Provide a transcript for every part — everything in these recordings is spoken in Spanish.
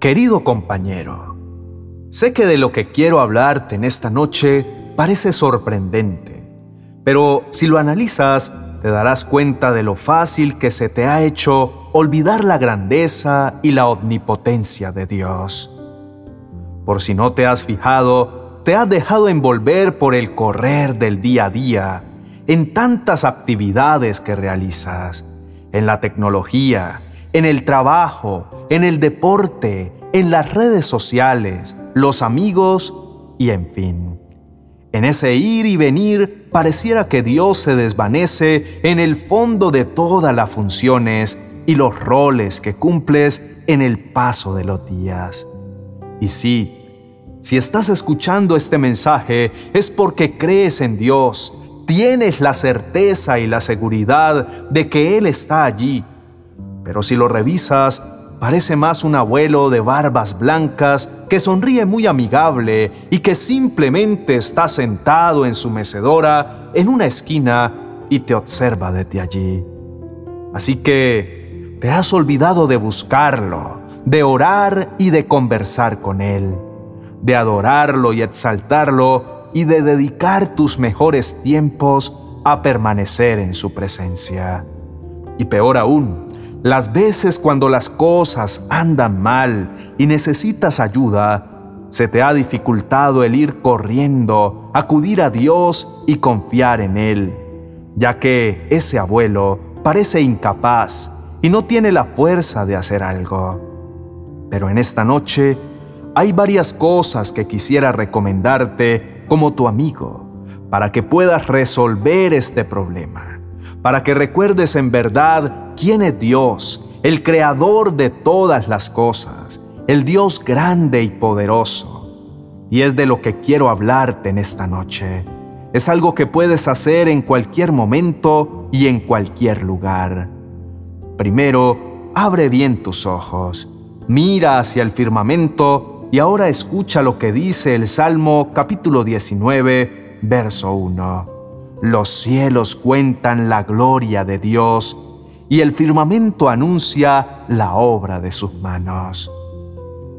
Querido compañero, sé que de lo que quiero hablarte en esta noche parece sorprendente, pero si lo analizas, te darás cuenta de lo fácil que se te ha hecho olvidar la grandeza y la omnipotencia de Dios. Por si no te has fijado, te has dejado envolver por el correr del día a día, en tantas actividades que realizas, en la tecnología, en el trabajo, en el deporte, en las redes sociales, los amigos y en fin. En ese ir y venir pareciera que Dios se desvanece en el fondo de todas las funciones y los roles que cumples en el paso de los días. Y sí, si estás escuchando este mensaje es porque crees en Dios, tienes la certeza y la seguridad de que Él está allí. Pero si lo revisas, parece más un abuelo de barbas blancas que sonríe muy amigable y que simplemente está sentado en su mecedora en una esquina y te observa desde allí. Así que te has olvidado de buscarlo, de orar y de conversar con Él, de adorarlo y exaltarlo y de dedicar tus mejores tiempos a permanecer en su presencia. Y peor aún, las veces cuando las cosas andan mal y necesitas ayuda, se te ha dificultado el ir corriendo, acudir a Dios y confiar en Él, ya que ese abuelo parece incapaz y no tiene la fuerza de hacer algo. Pero en esta noche hay varias cosas que quisiera recomendarte como tu amigo para que puedas resolver este problema, para que recuerdes en verdad quién es Dios, el creador de todas las cosas, el Dios grande y poderoso. Y es de lo que quiero hablarte en esta noche. Es algo que puedes hacer en cualquier momento y en cualquier lugar. Primero, abre bien tus ojos, mira hacia el firmamento y ahora escucha lo que dice el Salmo capítulo 19, verso 1. Los cielos cuentan la gloria de Dios y el firmamento anuncia la obra de sus manos.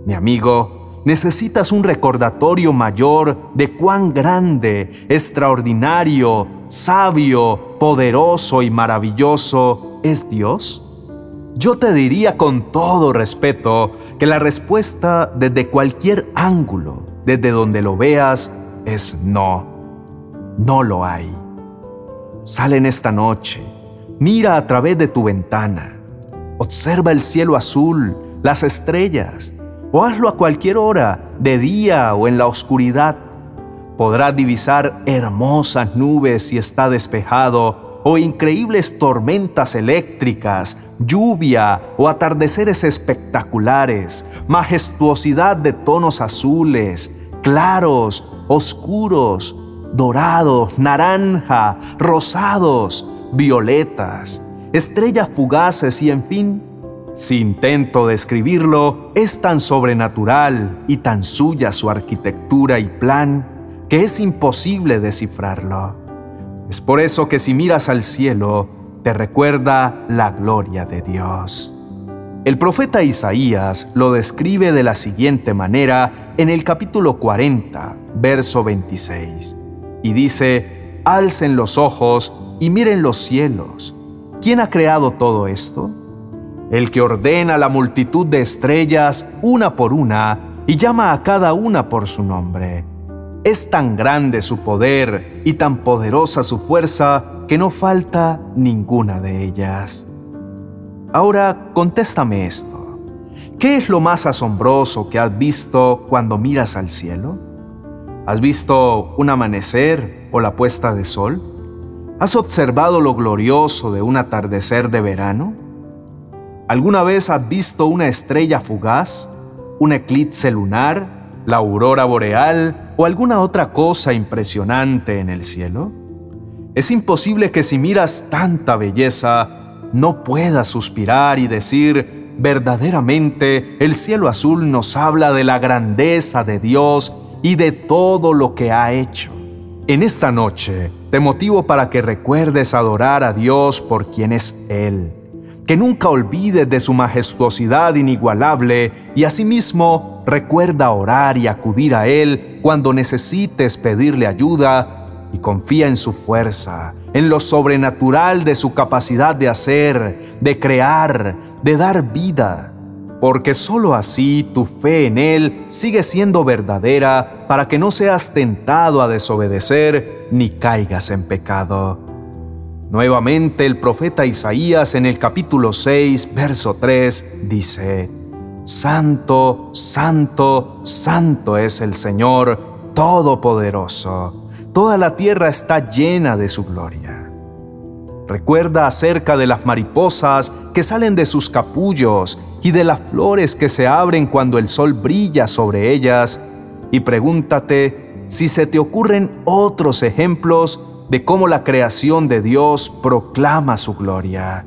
Mi amigo, necesitas un recordatorio mayor de cuán grande, extraordinario, sabio, poderoso y maravilloso es Dios. Yo te diría con todo respeto que la respuesta desde cualquier ángulo, desde donde lo veas, es no. No lo hay. Sale en esta noche, mira a través de tu ventana, observa el cielo azul, las estrellas, o hazlo a cualquier hora, de día o en la oscuridad. Podrás divisar hermosas nubes si está despejado o increíbles tormentas eléctricas, lluvia o atardeceres espectaculares, majestuosidad de tonos azules, claros, oscuros, dorados, naranja, rosados, violetas, estrellas fugaces y en fin, si intento describirlo, es tan sobrenatural y tan suya su arquitectura y plan que es imposible descifrarlo. Es por eso que si miras al cielo, te recuerda la gloria de Dios. El profeta Isaías lo describe de la siguiente manera en el capítulo 40, verso 26, y dice, Alcen los ojos y miren los cielos. ¿Quién ha creado todo esto? El que ordena la multitud de estrellas una por una y llama a cada una por su nombre. Es tan grande su poder y tan poderosa su fuerza que no falta ninguna de ellas. Ahora contéstame esto. ¿Qué es lo más asombroso que has visto cuando miras al cielo? ¿Has visto un amanecer o la puesta de sol? ¿Has observado lo glorioso de un atardecer de verano? ¿Alguna vez has visto una estrella fugaz, un eclipse lunar, la aurora boreal o alguna otra cosa impresionante en el cielo? Es imposible que si miras tanta belleza, no puedas suspirar y decir, verdaderamente el cielo azul nos habla de la grandeza de Dios y de todo lo que ha hecho. En esta noche te motivo para que recuerdes adorar a Dios por quien es Él, que nunca olvides de su majestuosidad inigualable y asimismo recuerda orar y acudir a Él cuando necesites pedirle ayuda y confía en su fuerza, en lo sobrenatural de su capacidad de hacer, de crear, de dar vida, porque sólo así tu fe en Él sigue siendo verdadera para que no seas tentado a desobedecer ni caigas en pecado. Nuevamente el profeta Isaías en el capítulo 6, verso 3 dice, Santo, santo, santo es el Señor Todopoderoso. Toda la tierra está llena de su gloria. Recuerda acerca de las mariposas que salen de sus capullos y de las flores que se abren cuando el sol brilla sobre ellas y pregúntate si se te ocurren otros ejemplos de cómo la creación de Dios proclama su gloria.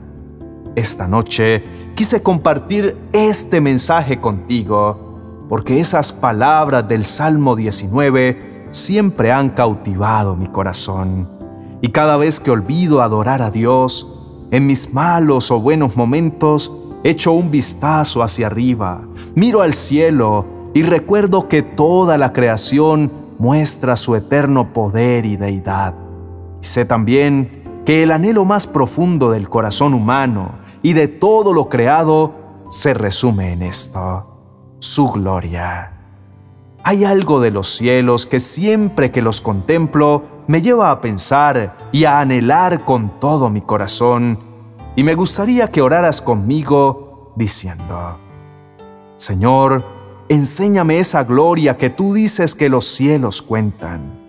Esta noche quise compartir este mensaje contigo, porque esas palabras del Salmo 19 siempre han cautivado mi corazón. Y cada vez que olvido adorar a Dios, en mis malos o buenos momentos, echo un vistazo hacia arriba, miro al cielo y recuerdo que toda la creación muestra su eterno poder y deidad. Y sé también que el anhelo más profundo del corazón humano y de todo lo creado se resume en esto, su gloria. Hay algo de los cielos que siempre que los contemplo me lleva a pensar y a anhelar con todo mi corazón, y me gustaría que oraras conmigo diciendo, Señor, enséñame esa gloria que tú dices que los cielos cuentan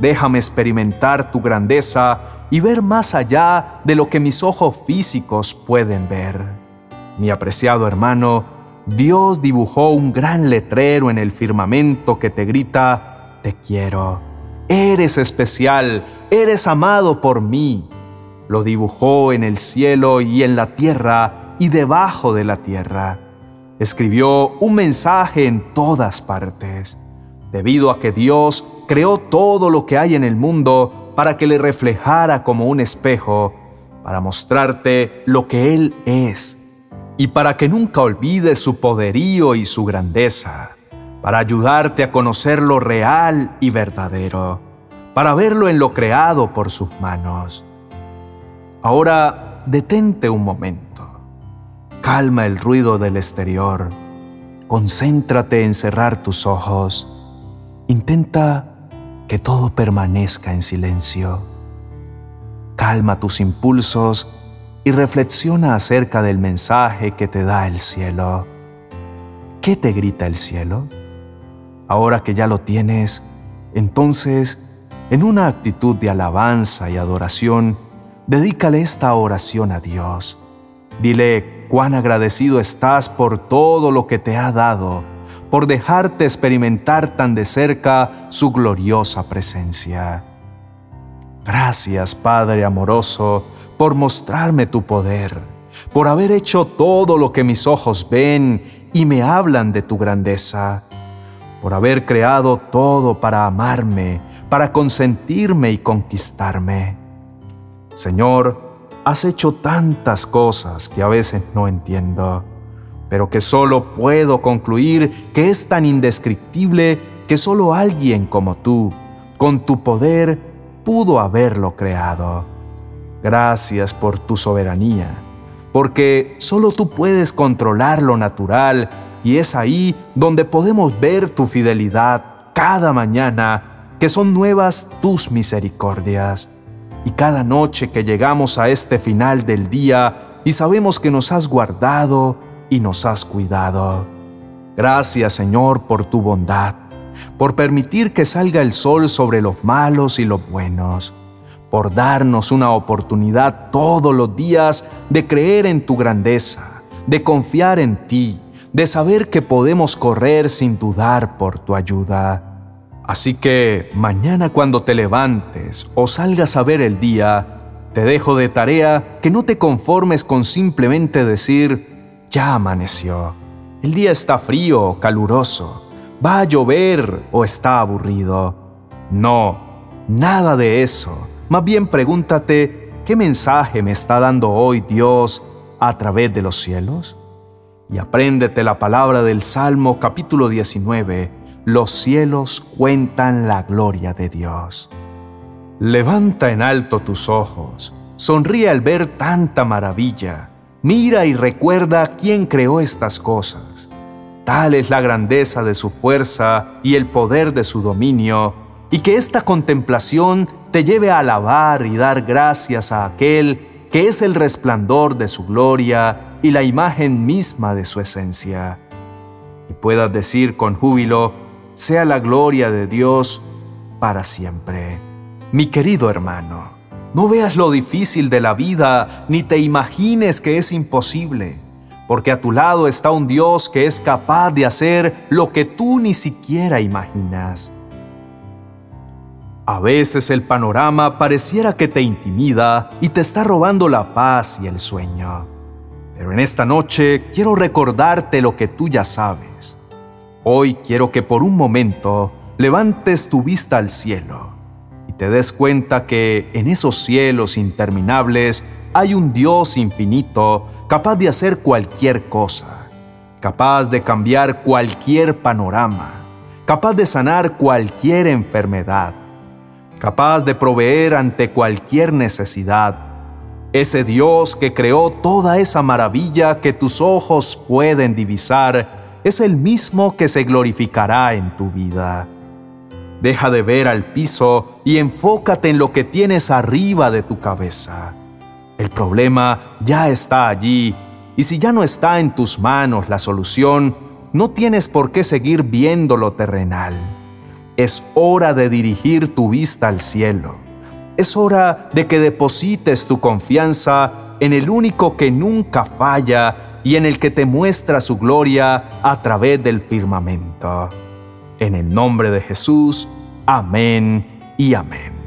Déjame experimentar tu grandeza y ver más allá de lo que mis ojos físicos pueden ver. Mi apreciado hermano, Dios dibujó un gran letrero en el firmamento que te grita, te quiero. Eres especial, eres amado por mí. Lo dibujó en el cielo y en la tierra y debajo de la tierra. Escribió un mensaje en todas partes debido a que Dios creó todo lo que hay en el mundo para que le reflejara como un espejo, para mostrarte lo que Él es, y para que nunca olvides su poderío y su grandeza, para ayudarte a conocer lo real y verdadero, para verlo en lo creado por sus manos. Ahora detente un momento, calma el ruido del exterior, concéntrate en cerrar tus ojos, Intenta que todo permanezca en silencio. Calma tus impulsos y reflexiona acerca del mensaje que te da el cielo. ¿Qué te grita el cielo? Ahora que ya lo tienes, entonces, en una actitud de alabanza y adoración, dedícale esta oración a Dios. Dile cuán agradecido estás por todo lo que te ha dado por dejarte experimentar tan de cerca su gloriosa presencia. Gracias, Padre amoroso, por mostrarme tu poder, por haber hecho todo lo que mis ojos ven y me hablan de tu grandeza, por haber creado todo para amarme, para consentirme y conquistarme. Señor, has hecho tantas cosas que a veces no entiendo pero que solo puedo concluir que es tan indescriptible que solo alguien como tú, con tu poder, pudo haberlo creado. Gracias por tu soberanía, porque solo tú puedes controlar lo natural y es ahí donde podemos ver tu fidelidad cada mañana, que son nuevas tus misericordias. Y cada noche que llegamos a este final del día y sabemos que nos has guardado, y nos has cuidado. Gracias Señor por tu bondad, por permitir que salga el sol sobre los malos y los buenos, por darnos una oportunidad todos los días de creer en tu grandeza, de confiar en ti, de saber que podemos correr sin dudar por tu ayuda. Así que mañana cuando te levantes o salgas a ver el día, te dejo de tarea que no te conformes con simplemente decir, ya amaneció. El día está frío o caluroso. Va a llover o está aburrido. No, nada de eso. Más bien pregúntate, ¿qué mensaje me está dando hoy Dios a través de los cielos? Y apréndete la palabra del Salmo capítulo 19. Los cielos cuentan la gloria de Dios. Levanta en alto tus ojos, sonríe al ver tanta maravilla, mira y recuerda quién creó estas cosas. Tal es la grandeza de su fuerza y el poder de su dominio, y que esta contemplación te lleve a alabar y dar gracias a aquel que es el resplandor de su gloria y la imagen misma de su esencia. Y puedas decir con júbilo, sea la gloria de Dios para siempre. Mi querido hermano, no veas lo difícil de la vida ni te imagines que es imposible, porque a tu lado está un Dios que es capaz de hacer lo que tú ni siquiera imaginas. A veces el panorama pareciera que te intimida y te está robando la paz y el sueño. Pero en esta noche quiero recordarte lo que tú ya sabes. Hoy quiero que por un momento levantes tu vista al cielo y te des cuenta que en esos cielos interminables hay un Dios infinito capaz de hacer cualquier cosa, capaz de cambiar cualquier panorama, capaz de sanar cualquier enfermedad capaz de proveer ante cualquier necesidad. Ese Dios que creó toda esa maravilla que tus ojos pueden divisar, es el mismo que se glorificará en tu vida. Deja de ver al piso y enfócate en lo que tienes arriba de tu cabeza. El problema ya está allí y si ya no está en tus manos la solución, no tienes por qué seguir viendo lo terrenal. Es hora de dirigir tu vista al cielo. Es hora de que deposites tu confianza en el único que nunca falla y en el que te muestra su gloria a través del firmamento. En el nombre de Jesús, amén y amén.